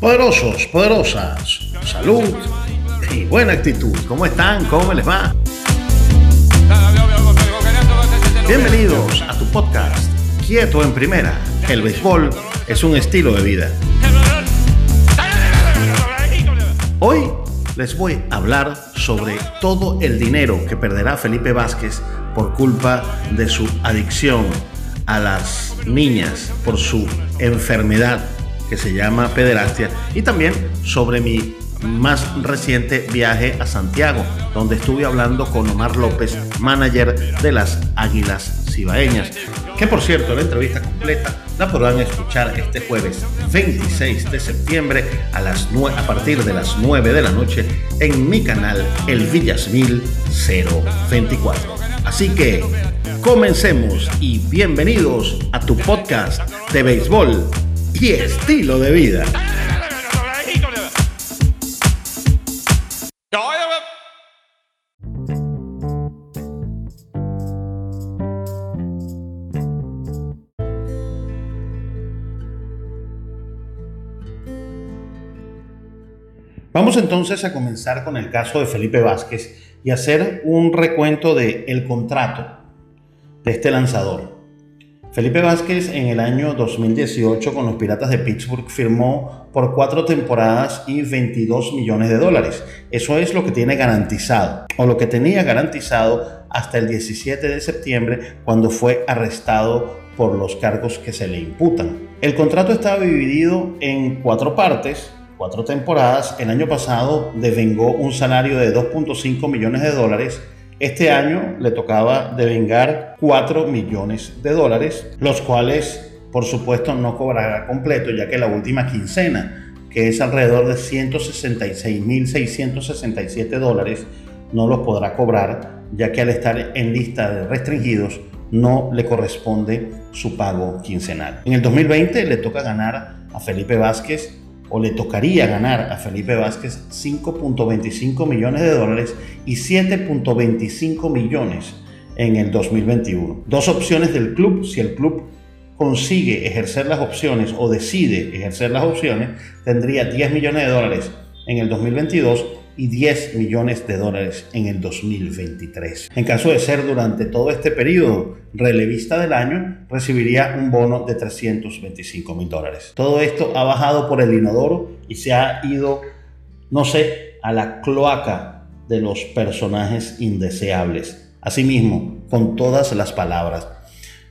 Poderosos, poderosas, salud y buena actitud. ¿Cómo están? ¿Cómo les va? Bienvenidos a tu podcast, Quieto en Primera. El béisbol es un estilo de vida. Hoy les voy a hablar sobre todo el dinero que perderá Felipe Vázquez por culpa de su adicción a las niñas, por su enfermedad que se llama pederastia y también sobre mi más reciente viaje a Santiago, donde estuve hablando con Omar López, manager de las Águilas Cibaeñas. Que por cierto, la entrevista completa la podrán escuchar este jueves 26 de septiembre a, las a partir de las 9 de la noche en mi canal El Villasmil 024. Así que comencemos y bienvenidos a tu podcast de béisbol y estilo de vida. Vamos entonces a comenzar con el caso de Felipe Vázquez y hacer un recuento del el contrato de este lanzador. Felipe Vázquez en el año 2018 con los Piratas de Pittsburgh firmó por cuatro temporadas y 22 millones de dólares. Eso es lo que tiene garantizado, o lo que tenía garantizado hasta el 17 de septiembre cuando fue arrestado por los cargos que se le imputan. El contrato estaba dividido en cuatro partes, cuatro temporadas, el año pasado devengó un salario de 2.5 millones de dólares. Este año le tocaba devengar 4 millones de dólares, los cuales por supuesto no cobrará completo, ya que la última quincena, que es alrededor de 166.667 dólares, no los podrá cobrar, ya que al estar en lista de restringidos no le corresponde su pago quincenal. En el 2020 le toca ganar a Felipe Vázquez o le tocaría ganar a Felipe Vázquez 5.25 millones de dólares y 7.25 millones en el 2021. Dos opciones del club, si el club consigue ejercer las opciones o decide ejercer las opciones, tendría 10 millones de dólares en el 2022 y 10 millones de dólares en el 2023. En caso de ser durante todo este periodo relevista del año, recibiría un bono de 325 mil dólares. Todo esto ha bajado por el inodoro y se ha ido, no sé, a la cloaca de los personajes indeseables. Asimismo, con todas las palabras.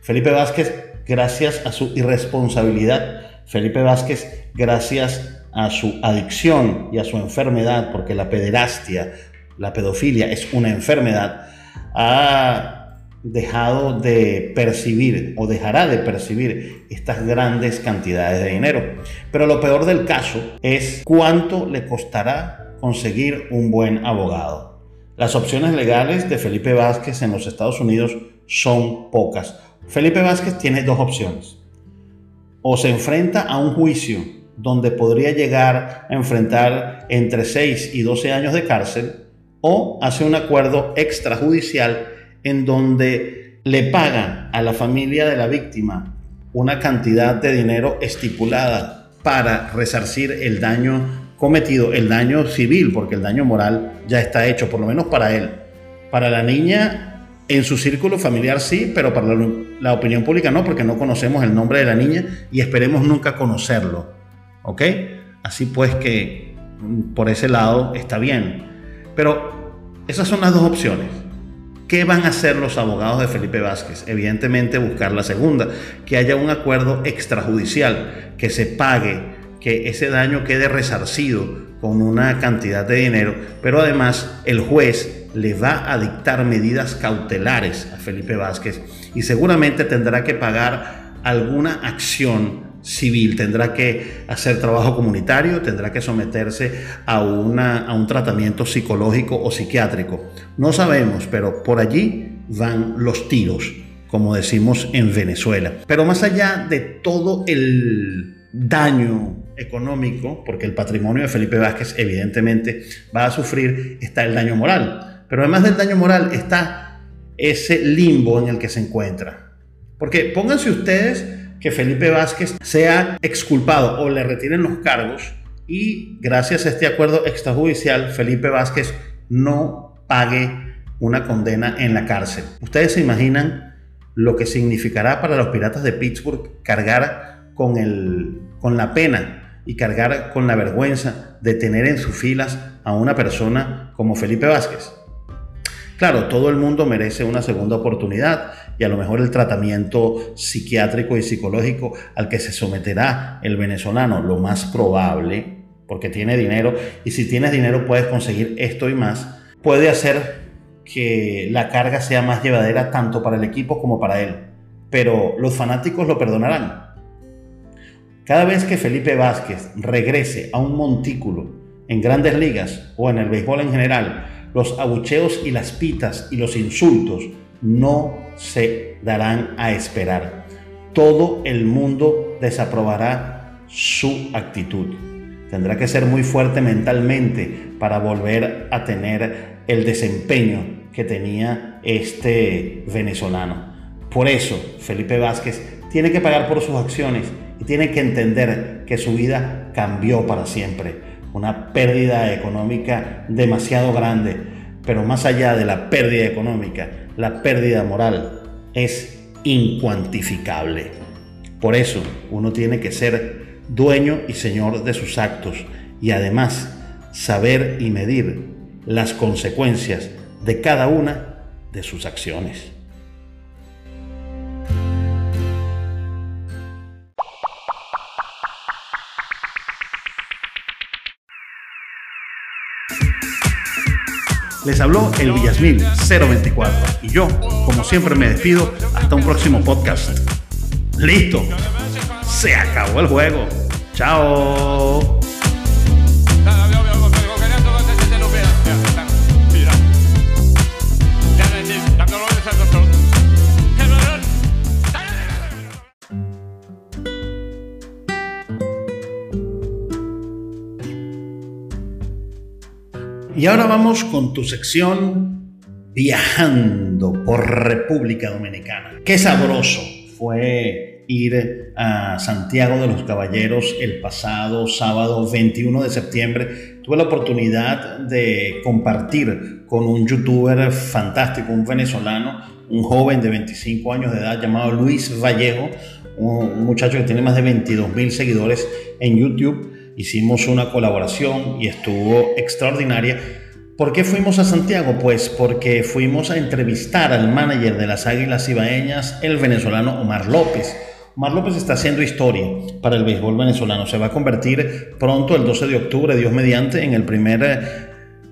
Felipe Vázquez, gracias a su irresponsabilidad, Felipe Vázquez, gracias a su adicción y a su enfermedad, porque la pederastia, la pedofilia es una enfermedad, ha dejado de percibir o dejará de percibir estas grandes cantidades de dinero. Pero lo peor del caso es cuánto le costará conseguir un buen abogado. Las opciones legales de Felipe Vázquez en los Estados Unidos son pocas. Felipe Vázquez tiene dos opciones. O se enfrenta a un juicio donde podría llegar a enfrentar entre 6 y 12 años de cárcel, o hace un acuerdo extrajudicial en donde le pagan a la familia de la víctima una cantidad de dinero estipulada para resarcir el daño cometido, el daño civil, porque el daño moral ya está hecho, por lo menos para él. Para la niña, en su círculo familiar sí, pero para la, la opinión pública no, porque no conocemos el nombre de la niña y esperemos nunca conocerlo. ¿Ok? Así pues que mm, por ese lado está bien. Pero esas son las dos opciones. ¿Qué van a hacer los abogados de Felipe Vázquez? Evidentemente buscar la segunda, que haya un acuerdo extrajudicial, que se pague, que ese daño quede resarcido con una cantidad de dinero, pero además el juez le va a dictar medidas cautelares a Felipe Vázquez y seguramente tendrá que pagar alguna acción civil, tendrá que hacer trabajo comunitario, tendrá que someterse a, una, a un tratamiento psicológico o psiquiátrico. No sabemos, pero por allí van los tiros, como decimos en Venezuela. Pero más allá de todo el daño económico, porque el patrimonio de Felipe Vázquez evidentemente va a sufrir, está el daño moral. Pero además del daño moral está ese limbo en el que se encuentra. Porque pónganse ustedes que Felipe Vázquez sea exculpado o le retiren los cargos y gracias a este acuerdo extrajudicial Felipe Vázquez no pague una condena en la cárcel. Ustedes se imaginan lo que significará para los piratas de Pittsburgh cargar con, el, con la pena y cargar con la vergüenza de tener en sus filas a una persona como Felipe Vázquez. Claro, todo el mundo merece una segunda oportunidad y a lo mejor el tratamiento psiquiátrico y psicológico al que se someterá el venezolano, lo más probable, porque tiene dinero, y si tienes dinero puedes conseguir esto y más, puede hacer que la carga sea más llevadera tanto para el equipo como para él. Pero los fanáticos lo perdonarán. Cada vez que Felipe Vázquez regrese a un montículo en grandes ligas o en el béisbol en general, los abucheos y las pitas y los insultos no se darán a esperar. Todo el mundo desaprobará su actitud. Tendrá que ser muy fuerte mentalmente para volver a tener el desempeño que tenía este venezolano. Por eso, Felipe Vázquez tiene que pagar por sus acciones y tiene que entender que su vida cambió para siempre una pérdida económica demasiado grande, pero más allá de la pérdida económica, la pérdida moral es incuantificable. Por eso uno tiene que ser dueño y señor de sus actos y además saber y medir las consecuencias de cada una de sus acciones. Les habló el Villasmil 024 y yo, como siempre, me despido hasta un próximo podcast. Listo, se acabó el juego. Chao. Y ahora vamos con tu sección viajando por República Dominicana. Qué sabroso fue ir a Santiago de los Caballeros el pasado sábado 21 de septiembre. Tuve la oportunidad de compartir con un youtuber fantástico, un venezolano, un joven de 25 años de edad llamado Luis Vallejo, un muchacho que tiene más de 22 mil seguidores en YouTube hicimos una colaboración y estuvo extraordinaria. ¿Por qué fuimos a Santiago? Pues porque fuimos a entrevistar al manager de las Águilas Ibaeñas, el venezolano Omar López. Omar López está haciendo historia para el béisbol venezolano. Se va a convertir pronto, el 12 de octubre, Dios mediante, en el primer eh,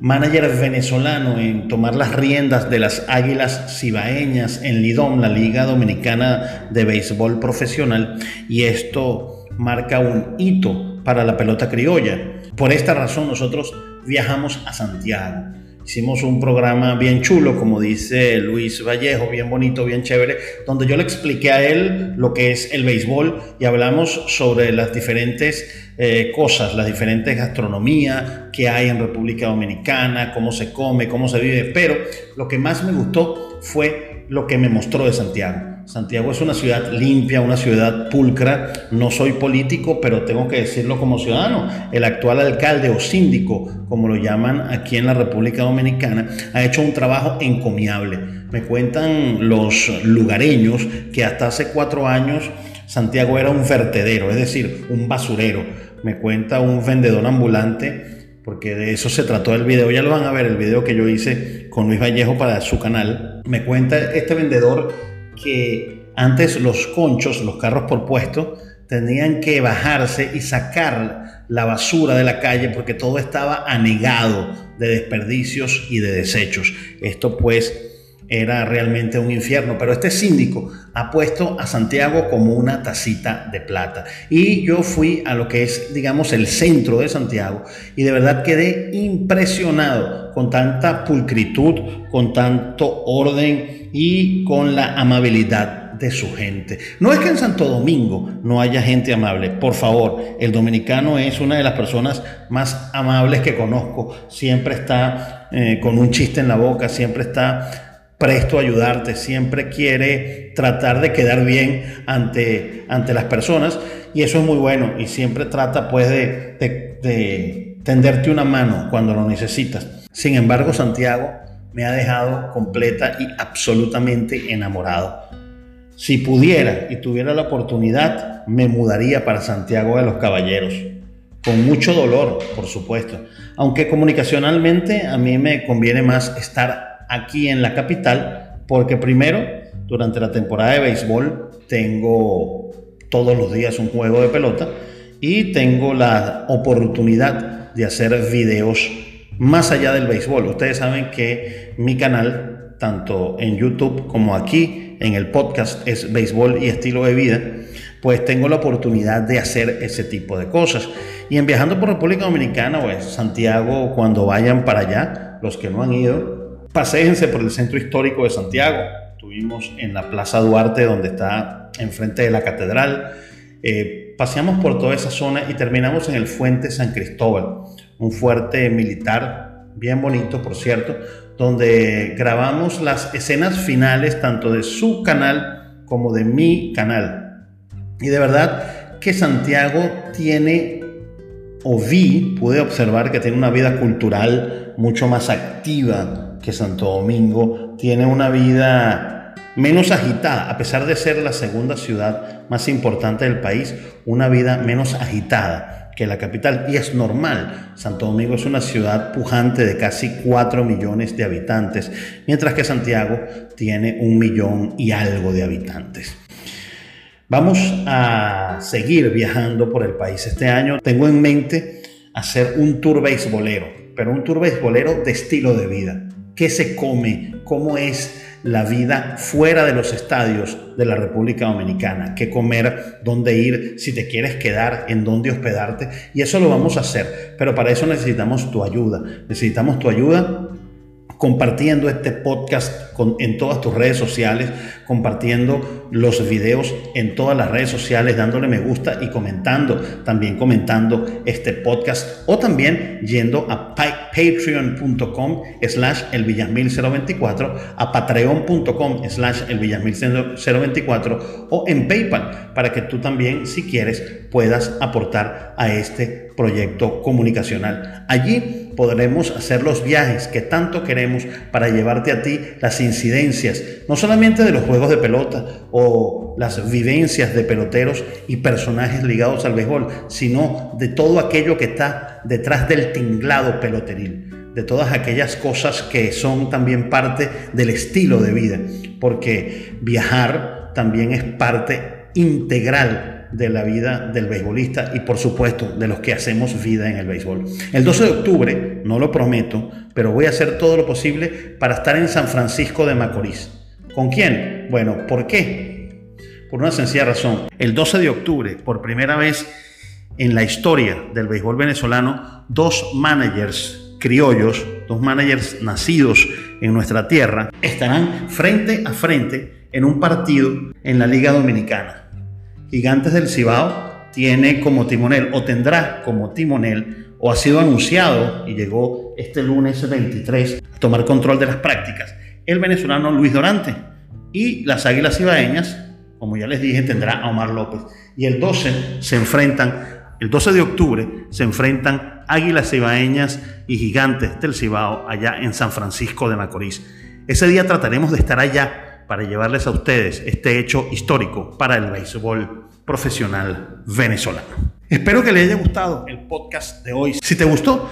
manager venezolano en tomar las riendas de las Águilas Cibaeñas en Lidón, la Liga Dominicana de Béisbol Profesional. Y esto marca un hito para la pelota criolla. Por esta razón nosotros viajamos a Santiago. Hicimos un programa bien chulo, como dice Luis Vallejo, bien bonito, bien chévere, donde yo le expliqué a él lo que es el béisbol y hablamos sobre las diferentes eh, cosas, las diferentes gastronomías que hay en República Dominicana, cómo se come, cómo se vive. Pero lo que más me gustó fue lo que me mostró de Santiago. Santiago es una ciudad limpia, una ciudad pulcra. No soy político, pero tengo que decirlo como ciudadano. El actual alcalde o síndico, como lo llaman aquí en la República Dominicana, ha hecho un trabajo encomiable. Me cuentan los lugareños que hasta hace cuatro años Santiago era un vertedero, es decir, un basurero. Me cuenta un vendedor ambulante porque de eso se trató el video. Ya lo van a ver, el video que yo hice con Luis Vallejo para su canal. Me cuenta este vendedor que antes los conchos, los carros por puesto, tenían que bajarse y sacar la basura de la calle porque todo estaba anegado de desperdicios y de desechos. Esto pues era realmente un infierno, pero este síndico ha puesto a Santiago como una tacita de plata. Y yo fui a lo que es, digamos, el centro de Santiago y de verdad quedé impresionado con tanta pulcritud, con tanto orden y con la amabilidad de su gente. No es que en Santo Domingo no haya gente amable, por favor, el dominicano es una de las personas más amables que conozco, siempre está eh, con un chiste en la boca, siempre está presto a ayudarte, siempre quiere tratar de quedar bien ante, ante las personas y eso es muy bueno y siempre trata pues de, de tenderte una mano cuando lo necesitas. Sin embargo, Santiago me ha dejado completa y absolutamente enamorado. Si pudiera y tuviera la oportunidad, me mudaría para Santiago de los Caballeros. Con mucho dolor, por supuesto. Aunque comunicacionalmente a mí me conviene más estar aquí en la capital, porque primero, durante la temporada de béisbol, tengo todos los días un juego de pelota y tengo la oportunidad de hacer videos más allá del béisbol. Ustedes saben que mi canal, tanto en YouTube como aquí en el podcast, es béisbol y estilo de vida, pues tengo la oportunidad de hacer ese tipo de cosas. Y en viajando por República Dominicana, pues Santiago, cuando vayan para allá, los que no han ido, paséense por el centro histórico de Santiago. Estuvimos en la Plaza Duarte, donde está enfrente de la catedral. Eh, paseamos por toda esa zona y terminamos en el Fuente San Cristóbal, un fuerte militar bien bonito, por cierto, donde grabamos las escenas finales tanto de su canal como de mi canal. Y de verdad que Santiago tiene, o vi, pude observar que tiene una vida cultural mucho más activa que Santo Domingo, tiene una vida menos agitada, a pesar de ser la segunda ciudad más importante del país, una vida menos agitada que la capital. Y es normal. Santo Domingo es una ciudad pujante de casi 4 millones de habitantes, mientras que Santiago tiene un millón y algo de habitantes. Vamos a seguir viajando por el país. Este año tengo en mente hacer un tour beisbolero, pero un tour beisbolero de estilo de vida. ¿Qué se come? ¿Cómo es la vida fuera de los estadios de la República Dominicana, qué comer, dónde ir, si te quieres quedar, en dónde hospedarte. Y eso lo vamos a hacer, pero para eso necesitamos tu ayuda. Necesitamos tu ayuda compartiendo este podcast en todas tus redes sociales, compartiendo los videos en todas las redes sociales, dándole me gusta y comentando, también comentando este podcast o también yendo a patreon.com slash el 024, a patreon.com slash el 024 o en PayPal para que tú también, si quieres, puedas aportar a este proyecto comunicacional. Allí podremos hacer los viajes que tanto queremos para llevarte a ti las incidencias, no solamente de los juegos de pelota o las vivencias de peloteros y personajes ligados al béisbol, sino de todo aquello que está detrás del tinglado peloteril, de todas aquellas cosas que son también parte del estilo de vida, porque viajar también es parte integral de la vida del beisbolista y por supuesto de los que hacemos vida en el béisbol. El 12 de octubre, no lo prometo, pero voy a hacer todo lo posible para estar en San Francisco de Macorís. ¿Con quién? Bueno, ¿por qué? Por una sencilla razón. El 12 de octubre, por primera vez en la historia del béisbol venezolano, dos managers criollos, dos managers nacidos en nuestra tierra, estarán frente a frente en un partido en la Liga Dominicana. Gigantes del Cibao tiene como timonel o tendrá como timonel o ha sido anunciado y llegó este lunes 23 a tomar control de las prácticas el venezolano Luis Dorante y las Águilas Cibaeñas, como ya les dije, tendrá a Omar López. Y el 12 se enfrentan, el 12 de octubre se enfrentan Águilas Cibaeñas y Gigantes del Cibao allá en San Francisco de Macorís. Ese día trataremos de estar allá para llevarles a ustedes este hecho histórico para el béisbol profesional venezolano. Espero que les haya gustado el podcast de hoy. Si te gustó,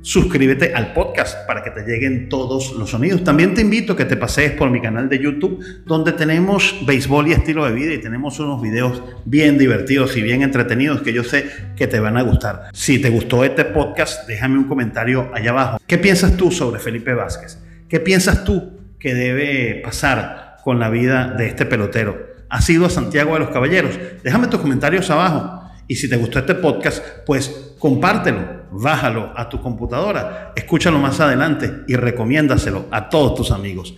suscríbete al podcast para que te lleguen todos los sonidos. También te invito a que te pasees por mi canal de YouTube, donde tenemos béisbol y estilo de vida y tenemos unos videos bien divertidos y bien entretenidos que yo sé que te van a gustar. Si te gustó este podcast, déjame un comentario allá abajo. ¿Qué piensas tú sobre Felipe Vázquez? ¿Qué piensas tú que debe pasar con la vida de este pelotero. ¿Ha sido a Santiago de los Caballeros? Déjame tus comentarios abajo. Y si te gustó este podcast, pues compártelo, bájalo a tu computadora, escúchalo más adelante y recomiéndaselo a todos tus amigos.